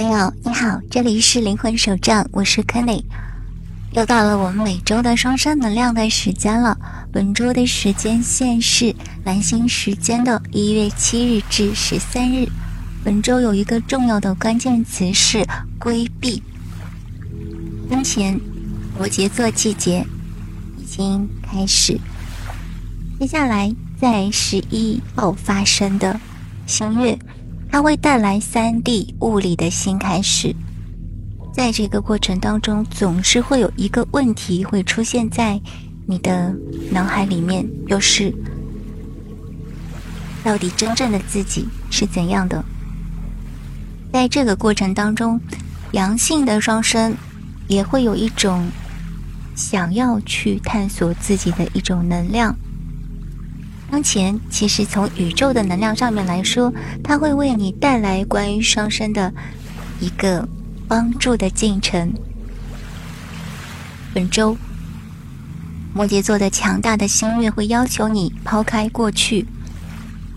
朋友你好，这里是灵魂手账，我是 Kenny，又到了我们每周的双生能量的时间了。本周的时间线是蓝星时间的一月七日至十三日。本周有一个重要的关键词是规避。当前摩羯座季节已经开始，接下来在十一号发生的新月。它会带来三 D 物理的新开始，在这个过程当中，总是会有一个问题会出现在你的脑海里面，就是到底真正的自己是怎样的？在这个过程当中，阳性的双生也会有一种想要去探索自己的一种能量。当前，其实从宇宙的能量上面来说，它会为你带来关于双生的一个帮助的进程。本周，摩羯座的强大的心月会要求你抛开过去，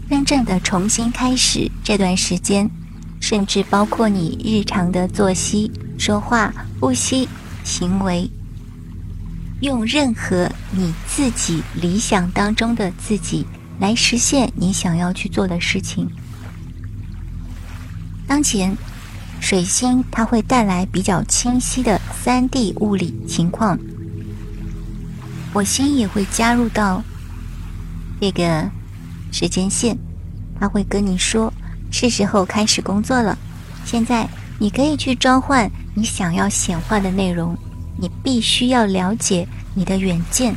真正的重新开始这段时间，甚至包括你日常的作息、说话、呼吸、行为。用任何你自己理想当中的自己来实现你想要去做的事情。当前，水星它会带来比较清晰的三 D 物理情况，火星也会加入到这个时间线，它会跟你说是时候开始工作了。现在你可以去召唤你想要显化的内容。你必须要了解你的远见。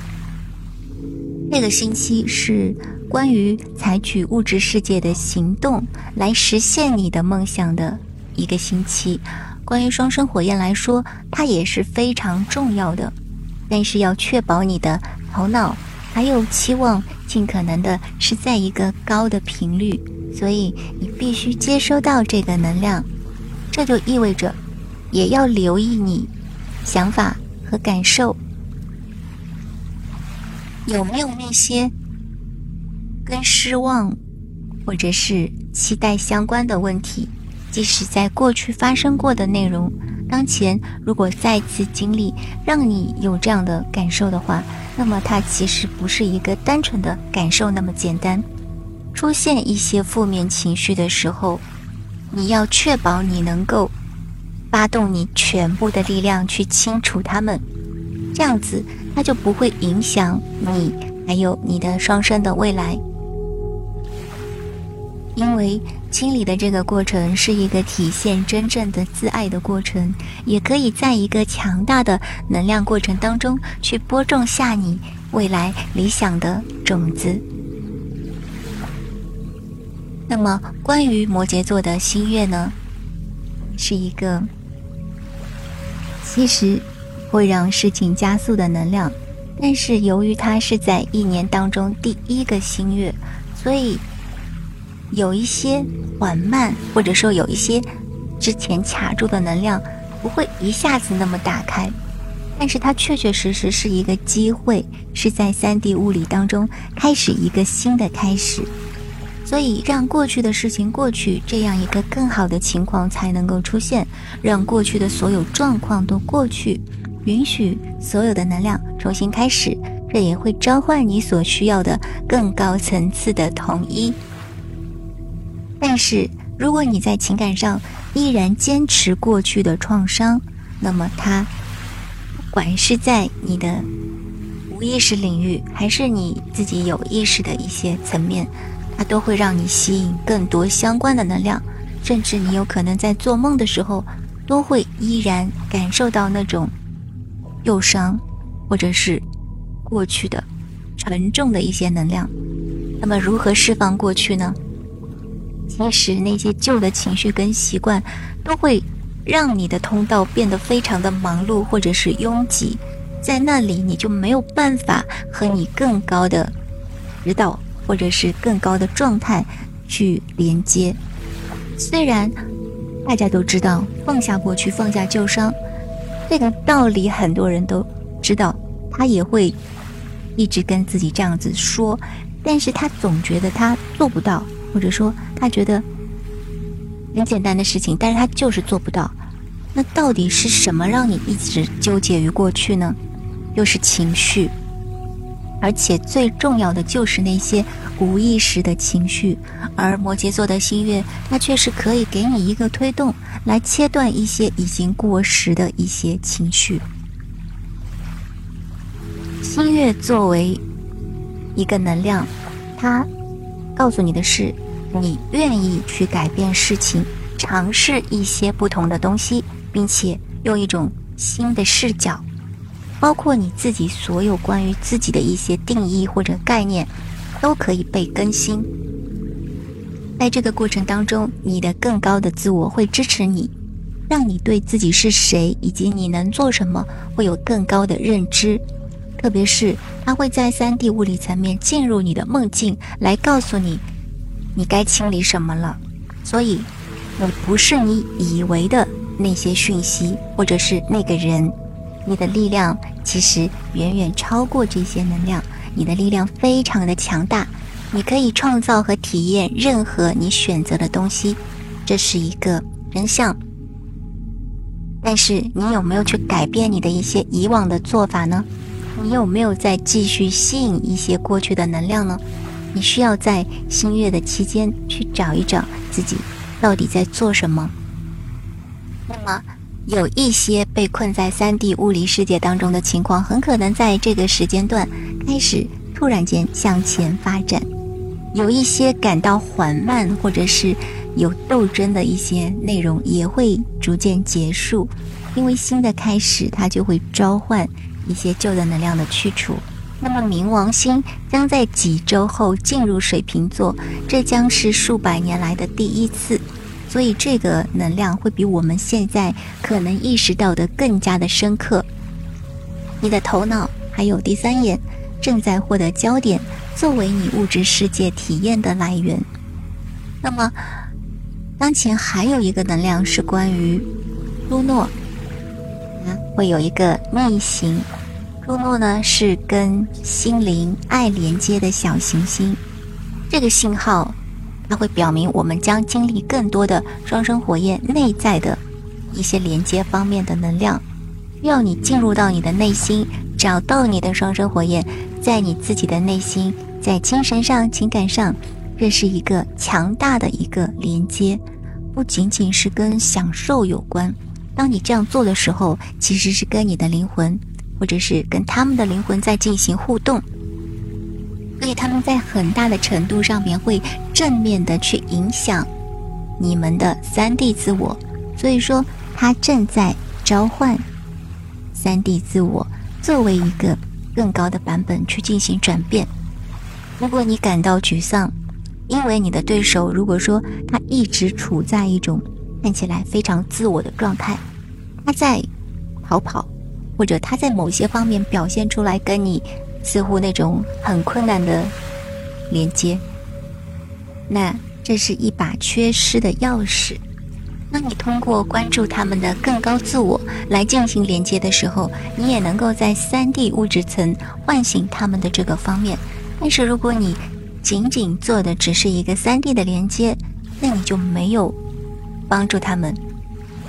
这个星期是关于采取物质世界的行动来实现你的梦想的一个星期。关于双生火焰来说，它也是非常重要的，但是要确保你的头脑还有期望尽可能的是在一个高的频率，所以你必须接收到这个能量。这就意味着，也要留意你。想法和感受有没有那些跟失望或者是期待相关的问题？即使在过去发生过的内容，当前如果再次经历，让你有这样的感受的话，那么它其实不是一个单纯的感受那么简单。出现一些负面情绪的时候，你要确保你能够。发动你全部的力量去清除它们，这样子它就不会影响你，还有你的双生的未来。因为清理的这个过程是一个体现真正的自爱的过程，也可以在一个强大的能量过程当中去播种下你未来理想的种子。那么，关于摩羯座的新月呢，是一个。其实会让事情加速的能量，但是由于它是在一年当中第一个新月，所以有一些缓慢，或者说有一些之前卡住的能量不会一下子那么打开，但是它确确实实是一个机会，是在三 D 物理当中开始一个新的开始。所以，让过去的事情过去，这样一个更好的情况才能够出现。让过去的所有状况都过去，允许所有的能量重新开始，这也会召唤你所需要的更高层次的统一。但是，如果你在情感上依然坚持过去的创伤，那么它，不管是在你的无意识领域，还是你自己有意识的一些层面。它都会让你吸引更多相关的能量，甚至你有可能在做梦的时候，都会依然感受到那种忧伤，或者是过去的沉重的一些能量。那么，如何释放过去呢？其实那些旧的情绪跟习惯，都会让你的通道变得非常的忙碌，或者是拥挤，在那里你就没有办法和你更高的指导。或者是更高的状态去连接。虽然大家都知道放下过去、放下旧伤这个道理，很多人都知道，他也会一直跟自己这样子说，但是他总觉得他做不到，或者说他觉得很简单的事情，但是他就是做不到。那到底是什么让你一直纠结于过去呢？又是情绪，而且最重要的就是那些无意识的情绪。而摩羯座的新月，它却是可以给你一个推动，来切断一些已经过时的一些情绪。新月作为一个能量，它告诉你的是，你愿意去改变事情，尝试一些不同的东西，并且用一种新的视角，包括你自己所有关于自己的一些定义或者概念，都可以被更新。在这个过程当中，你的更高的自我会支持你，让你对自己是谁以及你能做什么会有更高的认知。特别是，它会在三 D 物理层面进入你的梦境，来告诉你，你该清理什么了。所以，你不是你以为的那些讯息，或者是那个人。你的力量其实远远超过这些能量，你的力量非常的强大，你可以创造和体验任何你选择的东西，这是一个真相。但是，你有没有去改变你的一些以往的做法呢？你有没有在继续吸引一些过去的能量呢？你需要在新月的期间去找一找自己到底在做什么。那么，有一些被困在三 D 物理世界当中的情况，很可能在这个时间段开始突然间向前发展；有一些感到缓慢或者是有斗争的一些内容，也会逐渐结束，因为新的开始它就会召唤。一些旧的能量的去除，那么冥王星将在几周后进入水瓶座，这将是数百年来的第一次，所以这个能量会比我们现在可能意识到的更加的深刻。你的头脑还有第三眼正在获得焦点，作为你物质世界体验的来源。那么，当前还有一个能量是关于露诺。会有一个逆行，朱诺呢是跟心灵爱连接的小行星，这个信号它会表明我们将经历更多的双生火焰内在的一些连接方面的能量，需要你进入到你的内心，找到你的双生火焰，在你自己的内心，在精神上、情感上，认识一个强大的一个连接，不仅仅是跟享受有关。当你这样做的时候，其实是跟你的灵魂，或者是跟他们的灵魂在进行互动，所以他们在很大的程度上面会正面的去影响你们的三 D 自我。所以说，他正在召唤三 D 自我作为一个更高的版本去进行转变。如果你感到沮丧，因为你的对手如果说他一直处在一种。看起来非常自我的状态，他在逃跑，或者他在某些方面表现出来跟你似乎那种很困难的连接，那这是一把缺失的钥匙。当你通过关注他们的更高自我来进行连接的时候，你也能够在三 D 物质层唤醒他们的这个方面。但是如果你仅仅做的只是一个三 D 的连接，那你就没有。帮助他们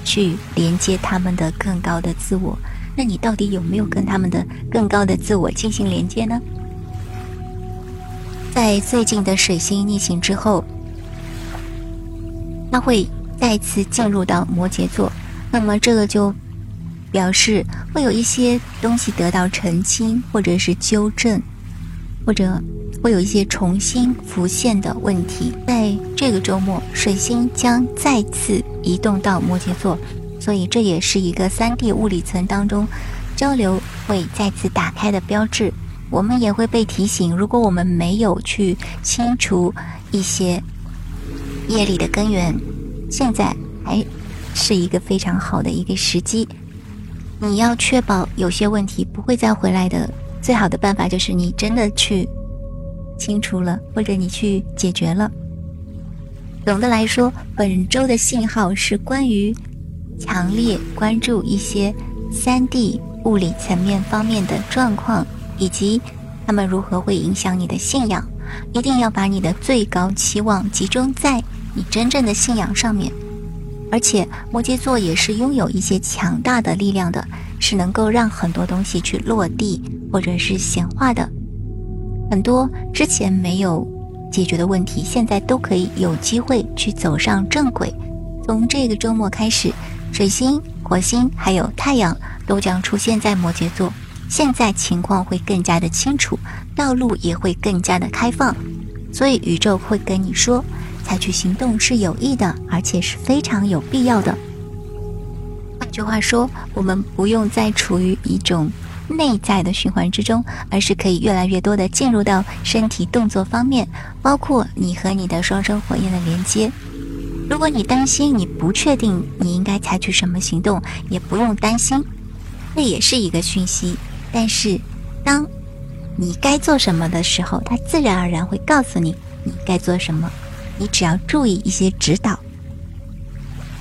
去连接他们的更高的自我，那你到底有没有跟他们的更高的自我进行连接呢？在最近的水星逆行之后，它会再次进入到摩羯座，那么这个就表示会有一些东西得到澄清，或者是纠正，或者。会有一些重新浮现的问题。在这个周末，水星将再次移动到摩羯座，所以这也是一个三 D 物理层当中交流会再次打开的标志。我们也会被提醒，如果我们没有去清除一些业力的根源，现在还是一个非常好的一个时机。你要确保有些问题不会再回来的，最好的办法就是你真的去。清除了，或者你去解决了。总的来说，本周的信号是关于强烈关注一些三 D 物理层面方面的状况，以及他们如何会影响你的信仰。一定要把你的最高期望集中在你真正的信仰上面，而且摩羯座也是拥有一些强大的力量的，是能够让很多东西去落地或者是显化的。很多之前没有解决的问题，现在都可以有机会去走上正轨。从这个周末开始，水星、火星还有太阳都将出现在摩羯座，现在情况会更加的清楚，道路也会更加的开放，所以宇宙会跟你说。采取行动是有益的，而且是非常有必要的。换句话说，我们不用再处于一种内在的循环之中，而是可以越来越多的进入到身体动作方面，包括你和你的双生火焰的连接。如果你担心，你不确定你应该采取什么行动，也不用担心，那也是一个讯息。但是，当你该做什么的时候，它自然而然会告诉你你该做什么。你只要注意一些指导，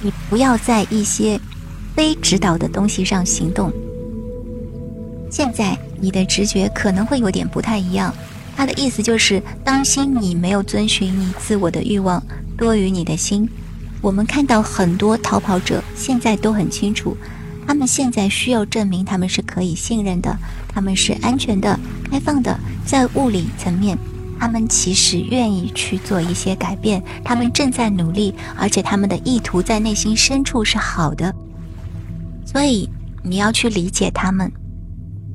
你不要在一些非指导的东西上行动。现在你的直觉可能会有点不太一样，它的意思就是当心你没有遵循你自我的欲望多于你的心。我们看到很多逃跑者现在都很清楚，他们现在需要证明他们是可以信任的，他们是安全的、开放的，在物理层面。他们其实愿意去做一些改变，他们正在努力，而且他们的意图在内心深处是好的。所以你要去理解他们，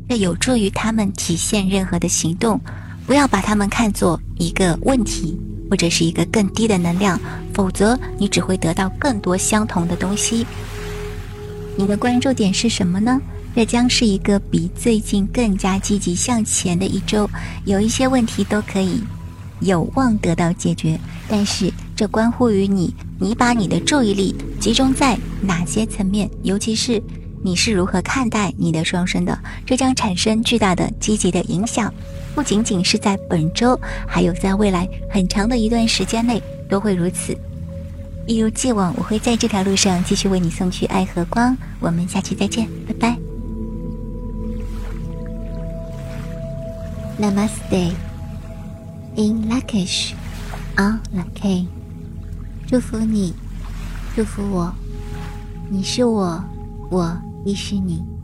这有助于他们体现任何的行动。不要把他们看作一个问题或者是一个更低的能量，否则你只会得到更多相同的东西。你的关注点是什么呢？这将是一个比最近更加积极向前的一周，有一些问题都可以有望得到解决。但是这关乎于你，你把你的注意力集中在哪些层面，尤其是你是如何看待你的双生的，这将产生巨大的积极的影响。不仅仅是在本周，还有在未来很长的一段时间内都会如此。一如既往，我会在这条路上继续为你送去爱和光。我们下期再见，拜拜。Namaste in Lakish on Laki，祝福你，祝福我，你是我，我亦是你。